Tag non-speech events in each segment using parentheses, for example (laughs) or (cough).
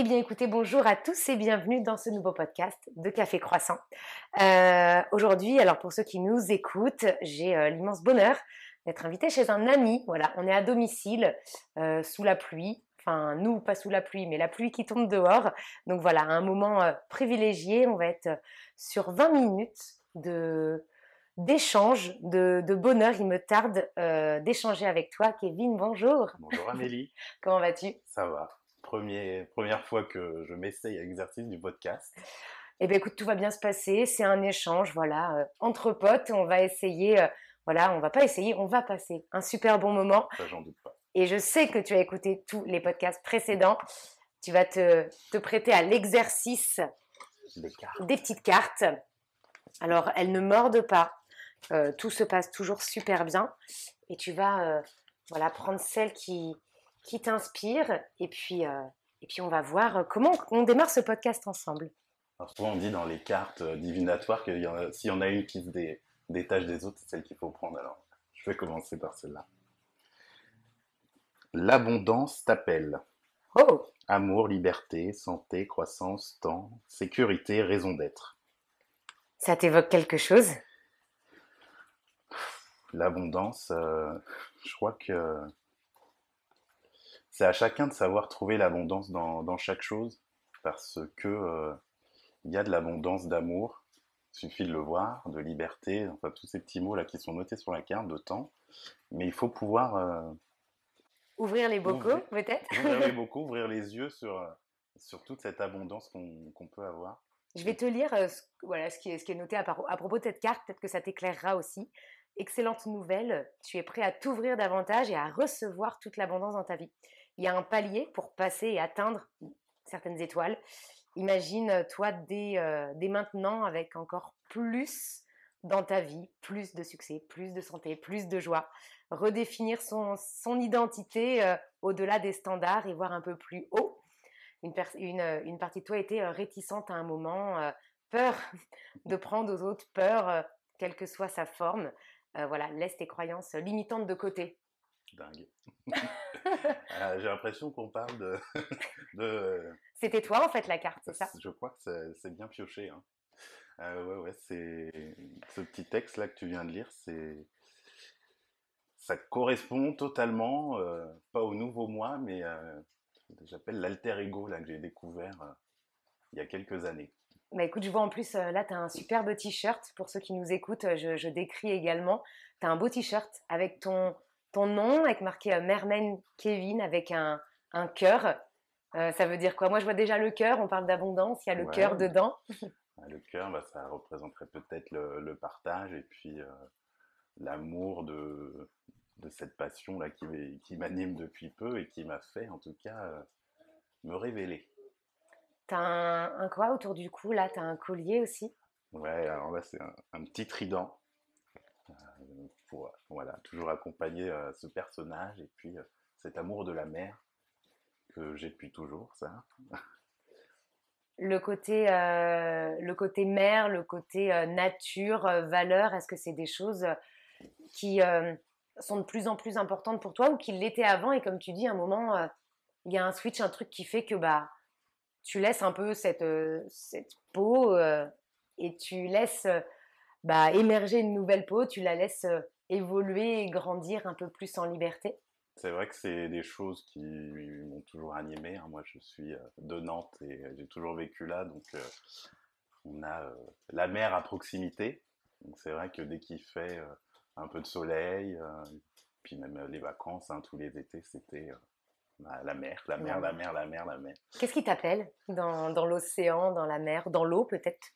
Eh bien, écoutez, bonjour à tous et bienvenue dans ce nouveau podcast de Café Croissant. Euh, Aujourd'hui, alors pour ceux qui nous écoutent, j'ai euh, l'immense bonheur d'être invité chez un ami. Voilà, on est à domicile, euh, sous la pluie. Enfin, nous, pas sous la pluie, mais la pluie qui tombe dehors. Donc voilà, un moment privilégié. On va être sur 20 minutes de d'échange, de, de bonheur. Il me tarde d'échanger avec toi. Kevin, bonjour. Bonjour Amélie, (laughs) Comment vas-tu? Ça va. Premier, première fois que je m'essaye à l'exercice du podcast. Eh bien, écoute, tout va bien se passer. C'est un échange, voilà, euh, entre potes. On va essayer, euh, voilà, on va pas essayer, on va passer un super bon moment. Ça, j'en doute pas. Et je sais que tu as écouté tous les podcasts précédents. Tu vas te, te prêter à l'exercice cartes. des petites cartes. Alors, elles ne mordent pas. Euh, tout se passe toujours super bien. Et tu vas, euh, voilà, prendre celle qui, qui t'inspire. Et puis, euh, et puis, on va voir euh, comment on démarre ce podcast ensemble. Alors, souvent, on dit dans les cartes euh, divinatoires que s'il y en a une qui se dé- détache des autres, c'est celle qu'il faut prendre. Alors, je vais commencer par celle-là. L'abondance t'appelle. Oh, Amour, liberté, santé, croissance, temps, sécurité, raison d'être. ça t'évoque quelque chose? L'abondance, euh, je crois que c'est à chacun de savoir trouver l'abondance dans, dans chaque chose, parce que euh, il y a de l'abondance d'amour, il suffit de le voir, de liberté, enfin tous ces petits mots là qui sont notés sur la carte, de temps, mais il faut pouvoir euh, Ouvrir les bocaux, peut-être ouvrir les (laughs) bocaux, ouvrir les yeux sur, euh, sur toute cette abondance qu'on peut avoir. Je vais te lire euh, ce, voilà, ce, qui est, ce qui est noté à, à propos de cette carte, peut-être que ça t'éclairera aussi. Excellente nouvelle, tu es prêt à t'ouvrir davantage et à recevoir toute l'abondance dans ta vie. Il y a un palier pour passer et atteindre certaines étoiles. Imagine euh, toi dès, euh, dès maintenant avec encore plus dans ta vie, plus de succès, plus de santé, plus de joie. Redéfinir son, son identité euh, au-delà des standards et voir un peu plus haut une, une, partie de toi était réticente à un moment, peur (laughs) de prendre aux autres, peur, quelle que soit sa forme. Voilà, laisse tes croyances limitantes de côté. Dingue. (laughs) Euh, J'ai l'impression qu'on parle de, (laughs) de C'était toi en fait la carte, c'est ça? Je crois que c'est- bien pioché. Hein. Euh, ouais, ouais, c'est ce petit texte là que tu viens de lire, c'est ça correspond totalement, euh, pas au nouveau moi, mais euh, j'appelle l'alter ego là que j'ai découvert euh, il y a quelques années. Bah écoute, je vois en plus, là, tu as un superbe t-shirt. Pour ceux qui nous écoutent, je, je décris également. Tu as un beau t-shirt avec ton, ton nom, avec marqué euh, Merman Kevin, avec un, un cœur. Euh, ça veut dire quoi? Moi, je vois déjà le cœur, on parle d'abondance, il y a le Ouais. cœur dedans. Le cœur, bah, ça représenterait peut-être le, le partage et puis euh, l'amour de, de cette passion là qui, qui m'anime depuis peu et qui m'a fait en tout cas euh, me révéler. Tu as un, un quoi autour du cou Là, tu as un collier aussi? Ouais, alors là, c'est un, un petit trident pour voilà, toujours accompagner euh, ce personnage et puis euh, cet amour de la mer que j'ai depuis toujours, ça. Le côté, euh, le côté mer, le côté euh, nature, euh, valeur, est-ce que c'est des choses euh, qui euh, sont de plus en plus importantes pour toi ou qui l'étaient avant? Et comme tu dis, à un moment, euh, il y a un switch, un truc qui fait que bah, tu laisses un peu cette, euh, cette peau euh, et tu laisses euh, bah, émerger une nouvelle peau, tu la laisses euh, évoluer et grandir un peu plus en liberté. C'est vrai que c'est des choses qui m'ont toujours animé. hein. Moi, je suis euh, de Nantes et j'ai toujours vécu là, donc euh, on a euh, la mer à proximité. Donc c'est vrai que dès qu'il fait euh, un peu de soleil, euh, puis même euh, les vacances, hein, tous les étés, c'était euh, bah, la mer, la mer, la mer, la mer, la mer. Qu'est-ce qui t'appelle dans, dans l'océan, dans la mer, dans l'eau peut-être?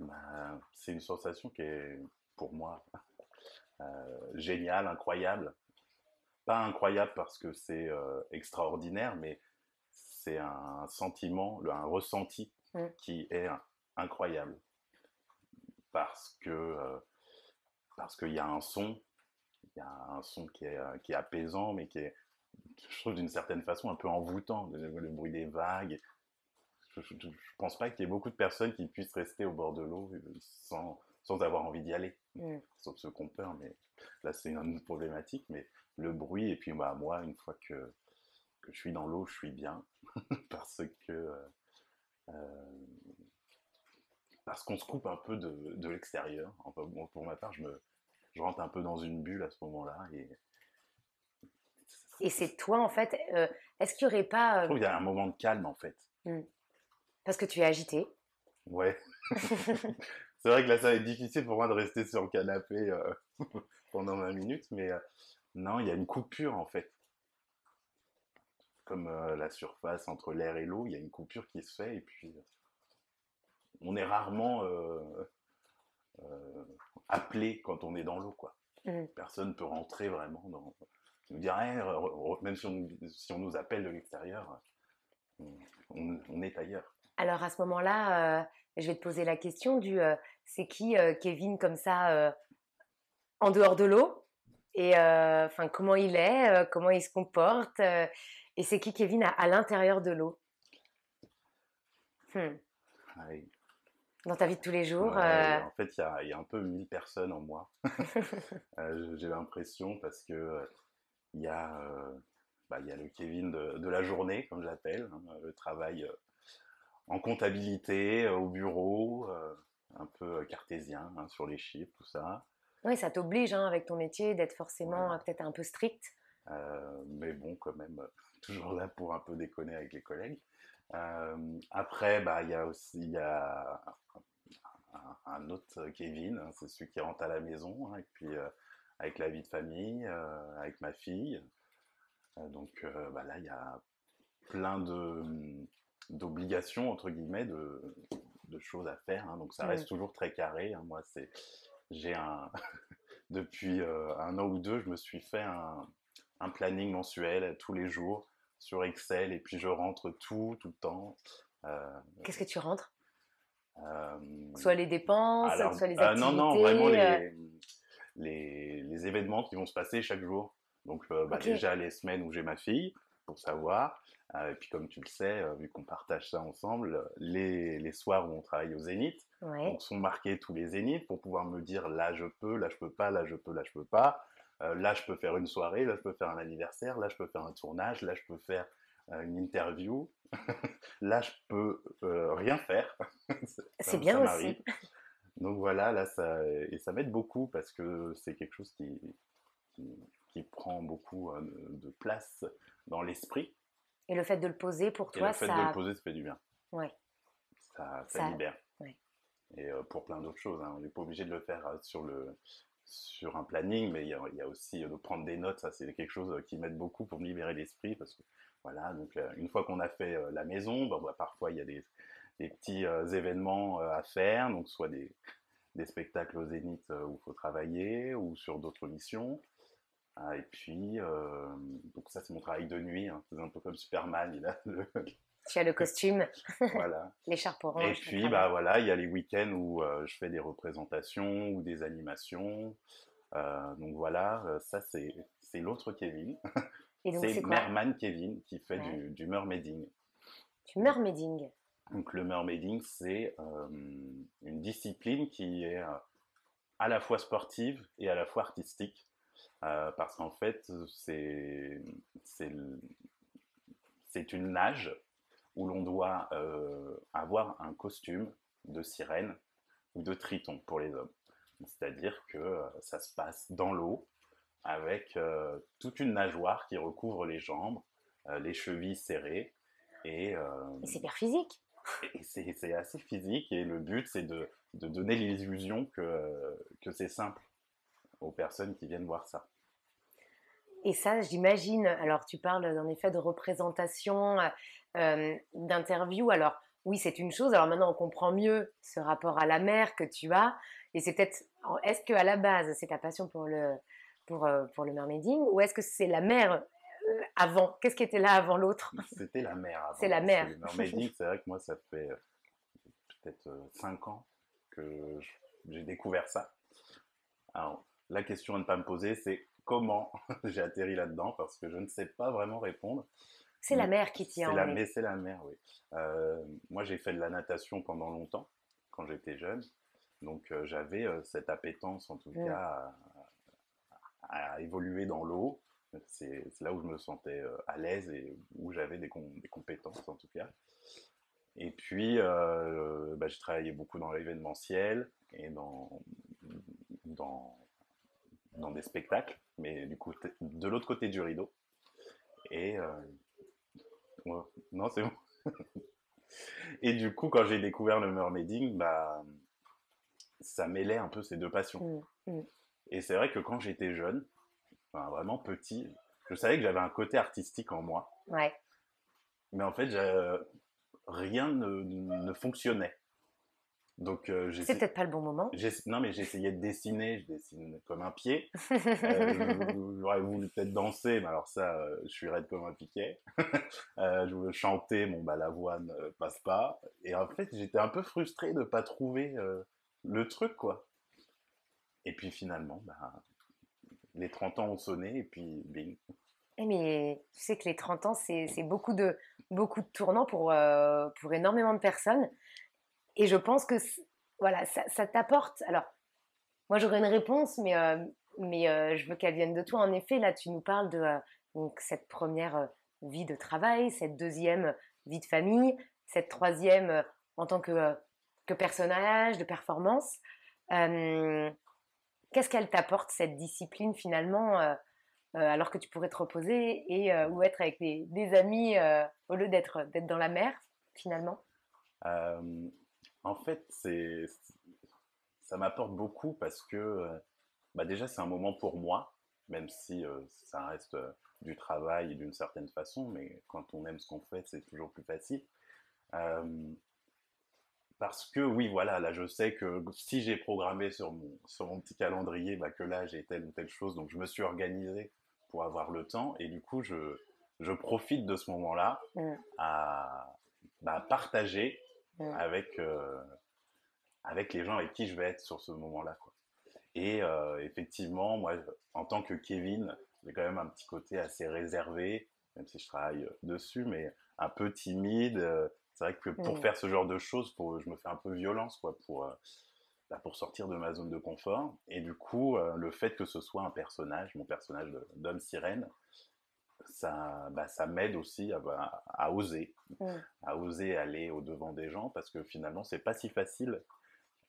Bah, c'est une sensation qui est pour moi euh, géniale, incroyable. Pas incroyable parce que c'est euh, extraordinaire, mais c'est un sentiment, un ressenti Mm. qui est incroyable. Parce que euh, parce qu'il y a un son, il y a un son qui est, qui est apaisant, mais qui est, je trouve d'une certaine façon un peu envoûtant, le, le bruit des vagues. Je, je pense pas qu'il y ait beaucoup de personnes qui puissent rester au bord de l'eau sans, sans avoir envie d'y aller, Mm. sauf ceux qui ont peur, mais là c'est une autre problématique, mais le bruit, et puis bah, moi, une fois que, que je suis dans l'eau, je suis bien. (laughs) parce que parce qu'on se coupe un peu de, de l'extérieur. Enfin, pour ma part, je me je rentre un peu dans une bulle à ce moment-là et et c'est toi, en fait. Est-ce qu'il n'y aurait pas. Je trouve qu'il y a un moment de calme, en fait. Mmh. Parce que tu es agité. Ouais. (laughs) c'est vrai que là, ça va être difficile pour moi de rester sur le canapé (laughs) pendant 20 minutes, mais non, il y a une coupure, en fait. Comme la surface entre l'air et l'eau, il y a une coupure qui se fait, et puis on est rarement appelé quand on est dans l'eau, quoi. Mmh. Personne peut rentrer vraiment dans nous dire, même si on, si on, nous appelle de l'extérieur, on, est ailleurs. Alors à ce moment-là, euh, je vais te poser la question du euh, c'est qui euh, Kevin comme ça en dehors de l'eau? Et enfin comment il est, comment il se comporte et c'est qui Kevin à, l'intérieur de l'eau? Hmm. Dans ta vie de tous les jours En fait, il y, y, a un peu mille personnes en moi. (laughs) (laughs) J'ai l'impression parce que il y a, euh, bah, il y a le Kevin de, la journée, comme j'appelle, hein, le travail euh, en comptabilité, euh, au bureau, un peu cartésien hein, sur les chiffres, tout ça. Oui, ça t'oblige hein, avec ton métier d'être forcément peut-être un peu strict. mais bon, quand même, (laughs) toujours là pour un peu déconner avec les collègues. après, bah, il y a aussi y a un, autre Kevin, c'est celui qui rentre à la maison, et puis avec la vie de famille, euh, avec ma fille. Euh, donc euh, bah là, il y a plein de d'obligations entre guillemets de, de, choses à faire hein. donc ça reste toujours très carré hein. moi c'est j'ai un (laughs) depuis un an ou deux je me suis fait un, un, planning mensuel tous les jours sur Excel et puis je rentre tout tout le temps qu'est-ce que tu rentres? soit les dépenses soit les activités non non vraiment les les, événements qui vont se passer chaque jour. Donc euh, bah, déjà les semaines où j'ai ma fille, pour savoir. Euh, et puis comme tu le sais, euh, vu qu'on partage ça ensemble, les, les, soirs où on travaille au Zénith, donc sont marqués tous les Zéniths pour pouvoir me dire là je peux, là je peux pas, là je peux, là je peux pas. là je peux faire une soirée, là je peux faire un anniversaire, là je peux faire un tournage, là je peux faire une interview. (laughs) là je peux rien faire. (laughs) C'est bien aussi. Donc voilà, là, ça, et ça m'aide beaucoup parce que c'est quelque chose qui, qui, prend beaucoup euh, de, place dans l'esprit. Et le fait de le poser pour toi, ça... le fait de le poser, ça fait du bien. Ouais. Ça, ça, libère. Et euh, pour plein d'autres choses, hein. on n'est pas obligé de le faire euh, sur, le, sur un planning, mais il y, a, aussi de prendre des notes, ça c'est quelque chose qui m'aide beaucoup pour me libérer l'esprit, parce que voilà, donc une fois qu'on a fait la maison, bah, parfois il y a des, des petits euh, événements euh, à faire, donc soit des, des spectacles au Zénith euh, où il faut travailler ou sur d'autres missions. Ah, et puis, donc ça c'est mon travail de nuit, hein. c'est un peu comme Superman, il a le... Tu as le costume, (laughs) voilà. l'écharpe orange. Et puis, bah voilà, il y a les week-ends où je fais des représentations ou des animations. donc voilà, ça c'est l'autre Kevin. C'est Merman Kevin qui fait du, du mermaiding. Du mermaiding donc le mermaiding, c'est euh, une discipline qui est euh, à la fois sportive et à la fois artistique, euh, parce qu'en fait, c'est une nage où l'on doit avoir un costume de sirène ou de triton pour les hommes. C'est-à-dire que ça se passe dans l'eau avec toute une nageoire qui recouvre les jambes, les chevilles serrées. Et, c'est hyper physique c'est assez physique et le but c'est de, de, donner l'illusion que, que c'est simple aux personnes qui viennent voir ça. Et ça, j'imagine, alors tu parles en effet de représentation, euh, d'interview, alors oui, c'est une chose, alors maintenant on comprend mieux ce rapport à la mer que tu as, et c'est peut-être, est-ce qu'à la base c'est ta passion pour le, pour, euh, pour le mermaiding, ou est-ce que c'est la mer euh, avant? Qu'est-ce qui était là avant l'autre? C'était la mer avant. C'est la mer. c'est vrai que moi, ça fait euh, peut-être 5 euh, ans que j'ai découvert ça. Alors, la question à ne pas me poser, c'est comment (laughs) j'ai atterri là-dedans, parce que je ne sais pas vraiment répondre. C'est la mer qui tient. la, mais c'est la mer, oui. moi, j'ai fait de la natation pendant longtemps, quand j'étais jeune. Donc, j'avais cette appétence, en tout mmh. cas, à, évoluer dans l'eau. C'est là où je me sentais à l'aise et où j'avais des, des, compétences en tout cas. Et puis, bah, j'ai travaillé beaucoup dans l'événementiel et dans, dans, dans, des spectacles, mais du coup, de l'autre côté du rideau. Et non, c'est bon. (laughs) et du coup, quand j'ai découvert le mermaiding, bah, ça mêlait un peu ces deux passions. Mmh, mmh. Et c'est vrai que quand j'étais jeune, vraiment petit, je savais que j'avais un côté artistique en moi. Ouais. Mais en fait, rien ne, fonctionnait. Donc, euh, c'est peut-être pas le bon moment. Non, mais j'essayais de dessiner, je dessine comme un pied. (laughs) Euh, j'aurais voulu peut-être danser, mais alors ça, euh, je suis raide comme un piquet. (laughs) je voulais chanter, bon, bah, la voix ne passe pas. Et en fait, j'étais un peu frustré de ne pas trouver le truc, quoi. Et puis finalement, bah, les 30 ans ont sonné et puis bing. Eh, mais tu sais que les 30 ans, c'est beaucoup de, beaucoup de tournants pour, pour énormément de personnes. Et je pense que voilà, ça, t'apporte. Alors, moi, j'aurais une réponse, mais, euh, mais euh, je veux qu'elle vienne de toi. En effet, là, tu nous parles de donc, cette première vie de travail, cette deuxième vie de famille, cette troisième en tant que, que personnage, de performance. Qu'est-ce qu'elle t'apporte, cette discipline, finalement, euh, euh, alors que tu pourrais te reposer et, euh, ou être avec des, amis au lieu d'être dans la mer, finalement? En fait, c'est ça m'apporte beaucoup parce que bah déjà, c'est un moment pour moi, même si ça reste du travail d'une certaine façon, mais quand on aime ce qu'on fait, c'est toujours plus facile parce que oui, voilà, là je sais que si j'ai programmé sur mon, sur mon petit calendrier bah, que là j'ai telle ou telle chose, donc je me suis organisé pour avoir le temps et du coup je, je profite de ce moment-là mmh. à bah, partager avec, euh, avec les gens avec qui je vais être sur ce moment-là. Et euh, effectivement, moi en tant que Kevin, j'ai quand même un petit côté assez réservé, même si je travaille dessus, mais un peu timide euh, c'est vrai que pour mmh. faire ce genre de choses, pour, je me fais un peu violence quoi, pour, euh, bah, pour sortir de ma zone de confort. Et du coup, euh, le fait que ce soit un personnage, mon personnage d'homme sirène, ça, bah, ça m'aide aussi à, bah, à, oser, mmh. à oser aller au devant des gens parce que finalement, c'est pas si facile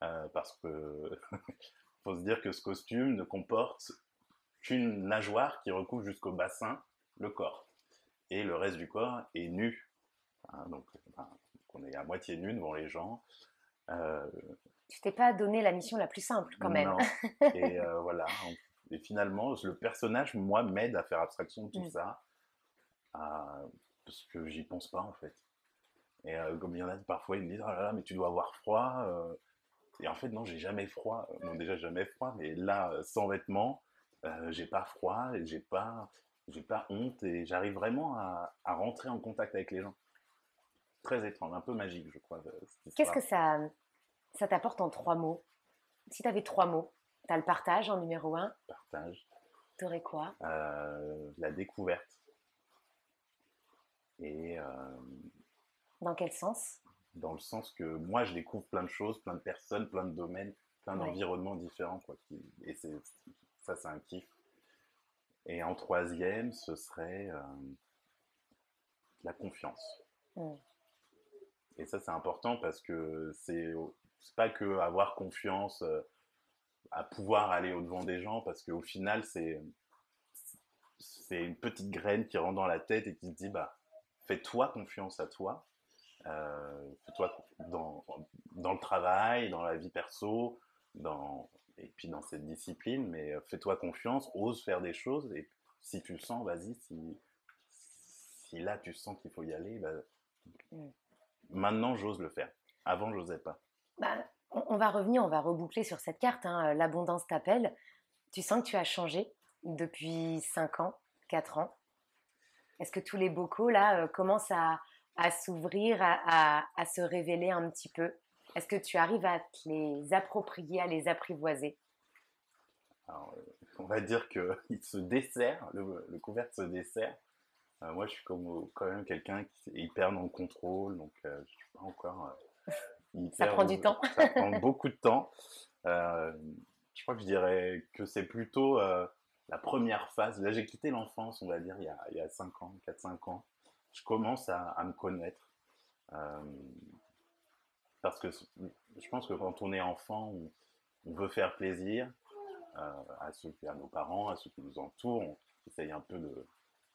euh, parce que (laughs) faut se dire que ce costume ne comporte qu'une nageoire qui recouvre jusqu'au bassin le corps et le reste du corps est nu. Hein, donc, on est à moitié nu devant les gens. Euh, tu t'es pas donné la mission la plus simple quand même. Non. (laughs) Et euh, voilà. Et finalement, le personnage, moi, m'aide à faire abstraction de tout mm. ça. Parce que j'y pense pas en fait. Et euh, comme il y en a parfois, ils me disent Oh là là, mais tu dois avoir froid. Et en fait, non, j'ai jamais froid. Bon, déjà, jamais froid, mais là, sans vêtements, j'ai pas froid et j'ai pas, j'ai pas honte et j'arrive vraiment à, rentrer en contact avec les gens très étrange, un peu magique, je crois. Qu'est-ce que ça, ça t'apporte en trois mots? Si tu avais trois mots, tu as le partage en numéro un. Partage. Tu aurais quoi? Euh, La découverte. Et. Euh, Dans quel sens? Dans le sens que moi, je découvre plein de choses, plein de personnes, plein de domaines, plein d'environnements différents. Quoi, et ça, c'est un kiff. Et en troisième, ce serait euh, la confiance. Et ça, c'est important parce que c'est pas que avoir confiance euh, à pouvoir aller au-devant des gens, parce qu'au final, c'est une petite graine qui rentre dans la tête et qui se dit bah fais-toi confiance à toi, euh, fais-toi dans, dans le travail, dans la vie perso, dans et puis dans cette discipline, mais euh, fais-toi confiance, ose faire des choses et si tu le sens, vas-y. Si, si là tu sens qu'il faut y aller, bah, mmh. Maintenant, j'ose le faire. Avant, j'osais pas. Bah, on va revenir, on va reboucler sur cette carte. Hein. L'abondance t'appelle. Tu sens que tu as changé depuis 5 ans, 4 ans. Est-ce que tous les bocaux, là, euh, commencent à, s'ouvrir, à, se révéler un petit peu? Est-ce que tu arrives à te les approprier, à les apprivoiser? On va dire qu'il (laughs) se dessert, le, le couvercle se dessert. Euh, moi, je suis comme, quand même quelqu'un qui est hyper dans le contrôle, donc euh, je suis pas encore. Euh, (laughs) (laughs) ça prend du temps. ça prend beaucoup de temps. je crois que je dirais que c'est plutôt la première phase. Là, j'ai quitté l'enfance, on va dire, il y a, il y a 5 ans, 4-5 ans. Je commence à, à me connaître. Euh, parce que je pense que quand on est enfant, on, on veut faire plaisir euh, à, ceux, à nos parents, à ceux qui nous entourent. On essaye un peu de,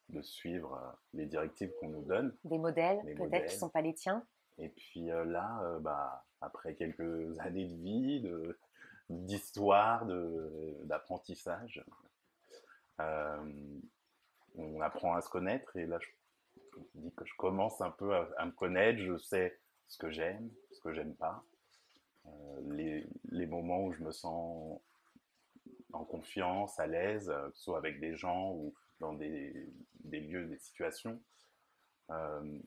de suivre euh, les directives qu'on nous donne. Des modèles, peut-être, qui ne sont pas les tiens. Et puis euh, là, euh, bah, après quelques (laughs) années de vie, d'histoire, d'apprentissage, on apprend à se connaître. Et là, je, dis que je commence un peu à, à, me connaître. Je sais ce que j'aime, ce que j'aime pas. Les, les, moments où je me sens en confiance, à l'aise, que ce soit avec des gens ou dans des, des lieux, des situations. Euh,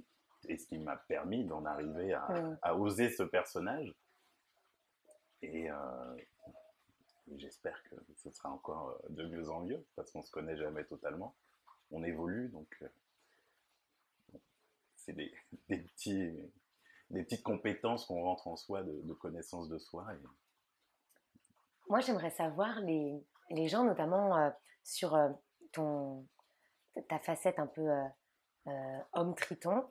et ce qui m'a permis d'en arriver à, à, oser ce personnage. Et, euh, j'espère que ce sera encore euh, de mieux en mieux, parce qu'on ne se connaît jamais totalement. On évolue, donc euh, c'est des, (laughs) des, des petites compétences qu'on rentre en soi, de, connaissance de soi. Moi, j'aimerais savoir, les, les gens, notamment euh, sur ton, ta facette un peu homme triton,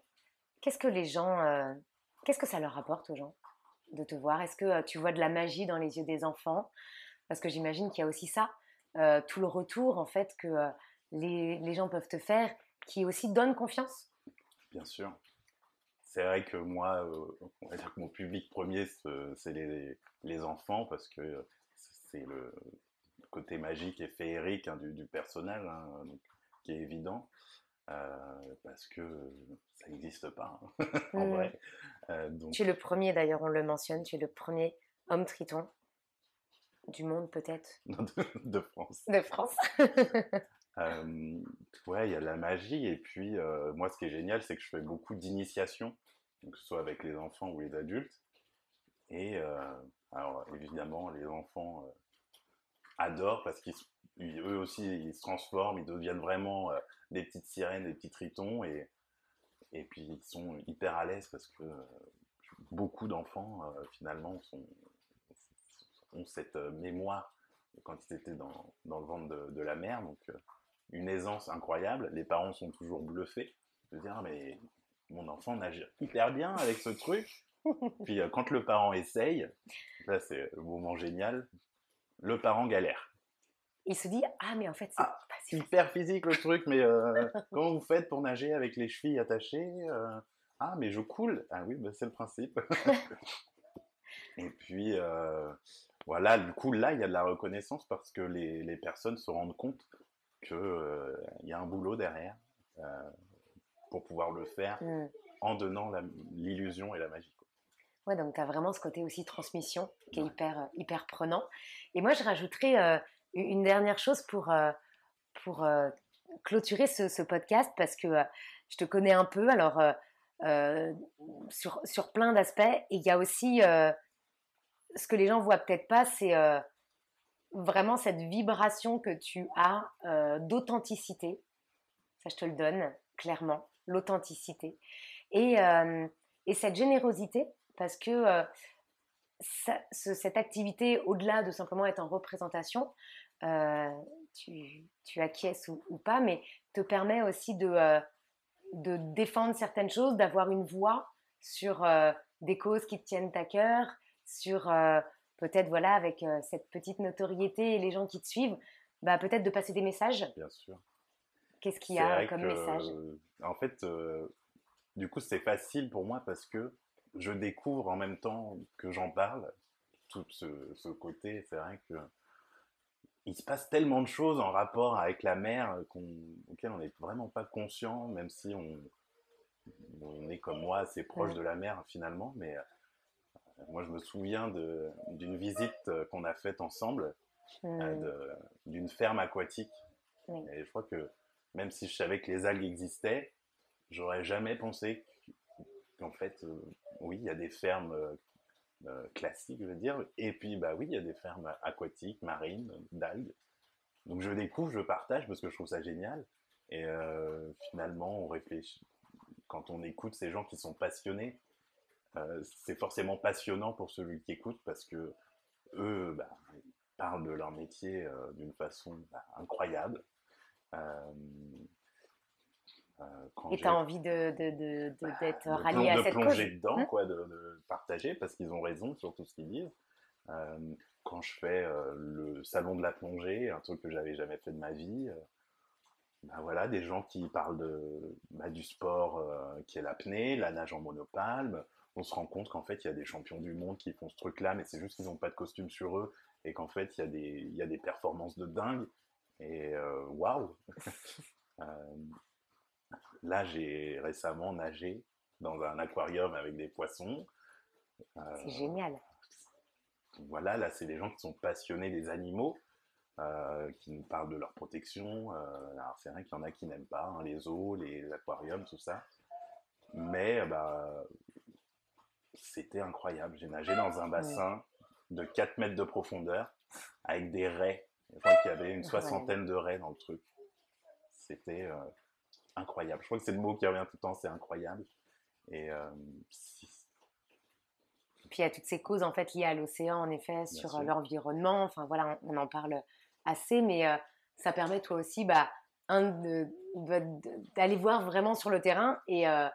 Qu'est-ce que les gens, qu'est-ce que ça leur apporte aux gens de te voir? Est-ce que tu vois de la magie dans les yeux des enfants? Parce que j'imagine qu'il y a aussi ça, euh, tout le retour en fait que euh, les, les, gens peuvent te faire, qui aussi donne confiance. Bien sûr. C'est vrai que moi, on va dire que mon public premier, c'est les, les, enfants, parce que c'est le côté magique et féerique hein, du, du, personnage, hein, donc, qui est évident. Euh, parce que ça n'existe pas hein, (laughs) en mmh. vrai. Euh, donc... Tu es le premier d'ailleurs, on le mentionne, tu es le premier homme triton du monde peut-être? (laughs) De, de, France. De France. (laughs) euh, ouais, il y a la magie et puis euh, moi ce qui est génial c'est que je fais beaucoup d'initiations, que ce soit avec les enfants ou les adultes. Et alors évidemment les enfants adorent parce qu'eux aussi ils se transforment, ils deviennent vraiment des petites sirènes, des petits tritons, et, et puis ils sont hyper à l'aise parce que euh, beaucoup d'enfants, euh, finalement, sont, ont cette euh, mémoire quand ils étaient dans, dans le ventre de, de, la mère, donc une aisance incroyable. Les parents sont toujours bluffés de dire, ah, mais mon enfant nage hyper bien avec ce truc. (laughs) Puis quand le parent essaye, là c'est le moment génial, le parent galère. Il se dit, ah mais en fait c'est ah, hyper physique le truc, mais euh, (laughs) comment vous faites pour nager avec les chevilles attachées euh, Ah, mais je coule. Ah oui, bah, c'est le principe. (laughs) Et puis, euh, voilà, du coup, là, il y a de la reconnaissance parce que les, les personnes se rendent compte qu'il euh, y a un boulot derrière pour pouvoir le faire mmh. en donnant l'illusion et la magie. Ouais, donc tu as vraiment ce côté aussi transmission qui est ouais. hyper, hyper prenant. Et moi, je rajouterais une dernière chose pour pour euh, clôturer ce, ce, podcast parce que euh, je te connais un peu, alors euh, sur, sur plein d'aspects. Et il y a aussi ce que les gens voient peut-être pas, c'est vraiment cette vibration que tu as d'authenticité. Ça, je te le donne clairement, l'authenticité. Et, et, cette générosité, parce que cette activité, au-delà de simplement être en représentation, euh, tu, acquiesces ou, pas, mais te permet aussi de, euh, de défendre certaines choses, d'avoir une voix sur euh, des causes qui te tiennent à cœur, sur euh, peut-être, voilà, avec euh, cette petite notoriété et les gens qui te suivent, bah, peut-être de passer des messages. Bien sûr. Qu'est-ce qu'il y a comme que, message? En fait, du coup, c'est facile pour moi parce que je découvre en même temps que j'en parle tout ce, ce côté. C'est vrai que il se passe tellement de choses en rapport avec la mer qu auxquelles on n'est vraiment pas conscient, même si on, on, est comme moi assez proche de la mer finalement. Mais euh, moi, je me souviens d'une visite qu'on a faite ensemble mmh. euh, d'une ferme aquatique. Et je crois que même si je savais que les algues existaient, j'aurais jamais pensé qu'en fait, euh, oui, il y a des fermes euh, classique, je veux dire. Et puis, bah oui, il y a des fermes aquatiques, marines, d'algues. Donc je découvre, je partage parce que je trouve ça génial. Et euh, finalement, on réfléchit. Quand on écoute ces gens qui sont passionnés, euh, c'est forcément passionnant pour celui qui écoute parce que eux, bah, parlent de leur métier d'une façon bah, incroyable. et tu as envie d'être de, de, bah, rallié à cette cause. De plonger dedans, mmh. quoi, de, partager, parce qu'ils ont raison sur tout ce qu'ils disent. quand je fais le salon de la plongée, un truc que j'avais jamais fait de ma vie, ben voilà, des gens qui parlent de, bah, du sport qui est l'apnée, la nage en monopalme. On se rend compte qu'en fait, il y a des champions du monde qui font ce truc-là, mais c'est juste qu'ils n'ont pas de costume sur eux et qu'en fait, il y, a des, il y a des performances de dingue. Et waouh! (laughs) Là, j'ai récemment nagé dans un aquarium avec des poissons. c'est génial. Voilà, là, c'est des gens qui sont passionnés des animaux. Euh, qui nous parlent de leur protection. Euh, alors c'est vrai qu'il y en a qui n'aiment pas hein, les eaux, les, aquariums, tout ça. Mais bah, c'était incroyable. J'ai nagé dans un bassin de 4 mètres de profondeur avec des raies. Je crois qu'il y avait une soixantaine de raies dans le truc. C'était euh, incroyable. Je crois que c'est le mot qui revient tout le temps, c'est incroyable. Et puis il y a toutes ces causes en fait liées à l'océan, en effet, sur l'environnement. Enfin voilà, on, en parle assez, mais euh, ça permet toi aussi bah, d'aller voir vraiment sur le terrain. Et, euh,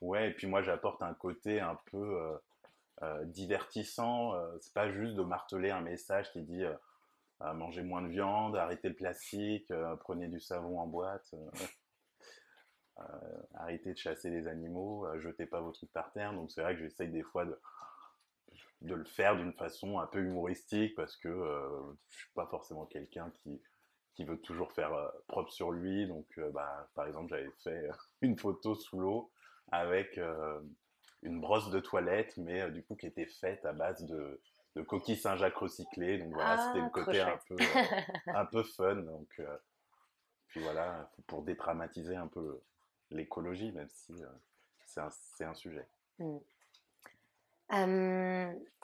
Ouais, et puis moi j'apporte un côté un peu euh, divertissant. c'est pas juste de marteler un message qui dit mangez moins de viande, arrêtez le plastique, prenez du savon en boîte. arrêtez de chasser les animaux, jetez pas vos trucs par terre. Donc c'est vrai que j'essaye des fois de, de le faire d'une façon un peu humoristique parce que euh, je suis pas forcément quelqu'un qui, qui veut toujours faire euh, propre sur lui. Donc, euh, bah, par exemple, j'avais fait une photo sous l'eau avec une brosse de toilette, mais du coup qui était faite à base de, de coquilles Saint-Jacques recyclées. Donc voilà, c'était le ah, côté un peu, un peu fun. Donc, puis voilà, pour dédramatiser un peu l'écologie, même si c'est un, un, sujet. Mmh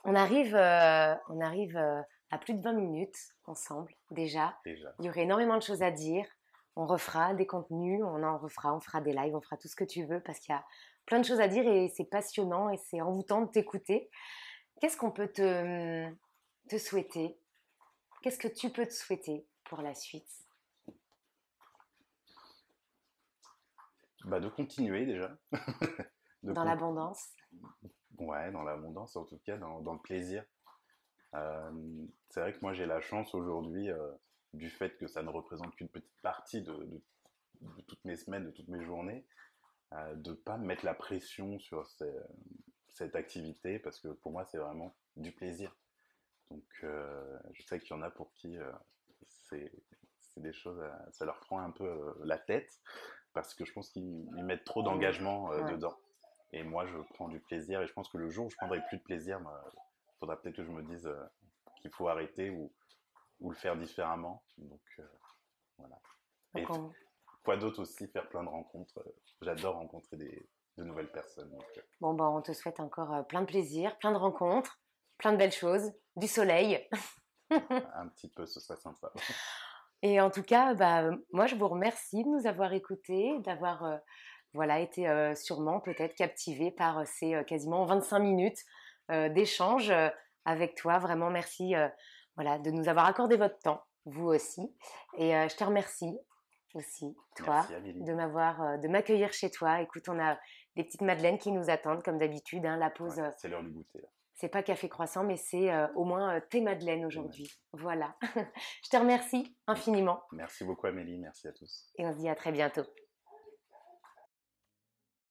on arrive, euh, on arrive euh, à plus de 20 minutes ensemble déjà. déjà. Il y aurait énormément de choses à dire. On refera des contenus, on en refera, on fera des lives, on fera tout ce que tu veux parce qu'il y a plein de choses à dire et c'est passionnant et c'est envoûtant de t'écouter. Qu'est-ce qu'on peut te, te souhaiter? Qu'est-ce que tu peux te souhaiter pour la suite? Bah De continuer déjà. (laughs) Dans l'abondance Ouais, dans l'abondance, en tout cas, dans, le plaisir. Euh, c'est vrai que moi, j'ai la chance aujourd'hui, euh, du fait que ça ne représente qu'une petite partie de, toutes mes semaines, de toutes mes journées, euh, de ne pas mettre la pression sur cette activité, parce que pour moi, c'est vraiment du plaisir. Donc, je sais qu'il y en a pour qui c'est des choses, ça leur prend un peu la tête, parce que je pense qu'ils mettent trop d'engagement dedans. Et moi, je prends du plaisir. Et je pense que le jour où je prendrai plus de plaisir, il faudra peut-être que je me dise euh, qu'il faut arrêter ou, ou, le faire différemment. Donc, euh, voilà. Et quoi d'autre aussi, faire plein de rencontres. J'adore rencontrer des, de nouvelles personnes. Euh. Bon, bah, on te souhaite encore plein de plaisir, plein de rencontres, plein de belles choses, du soleil. (laughs) Un petit peu, ce serait sympa. Et en tout cas, bah, moi, je vous remercie de nous avoir écoutés, d'avoir voilà, été sûrement peut-être captivé par ces quasiment 25 minutes d'échange avec toi. Vraiment, merci voilà, de nous avoir accordé votre temps, vous aussi. Et je te remercie aussi, toi, de m'avoir, de m'accueillir chez toi. Écoute, on a des petites madeleines qui nous attendent, comme d'habitude. Hein, la pause. c'est l'heure du goûter. C'est pas café croissant, mais c'est au moins tes madeleines aujourd'hui. Voilà. (laughs) je te remercie infiniment. Merci beaucoup Amélie, merci à tous. Et on se dit à très bientôt.